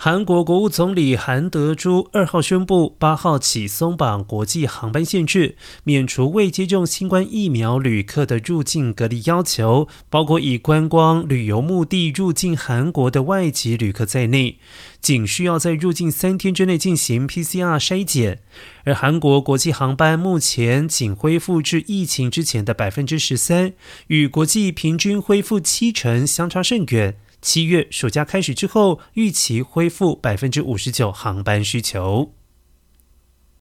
韩国国务总理韩德洙二号宣布，八号起松绑国际航班限制，免除未接种新冠疫苗旅客的入境隔离要求，包括以观光旅游目的入境韩国的外籍旅客在内，仅需要在入境三天之内进行 PCR 筛检。而韩国国际航班目前仅恢复至疫情之前的百分之十三，与国际平均恢复七成相差甚远。七月暑假开始之后，预期恢复百分之五十九航班需求。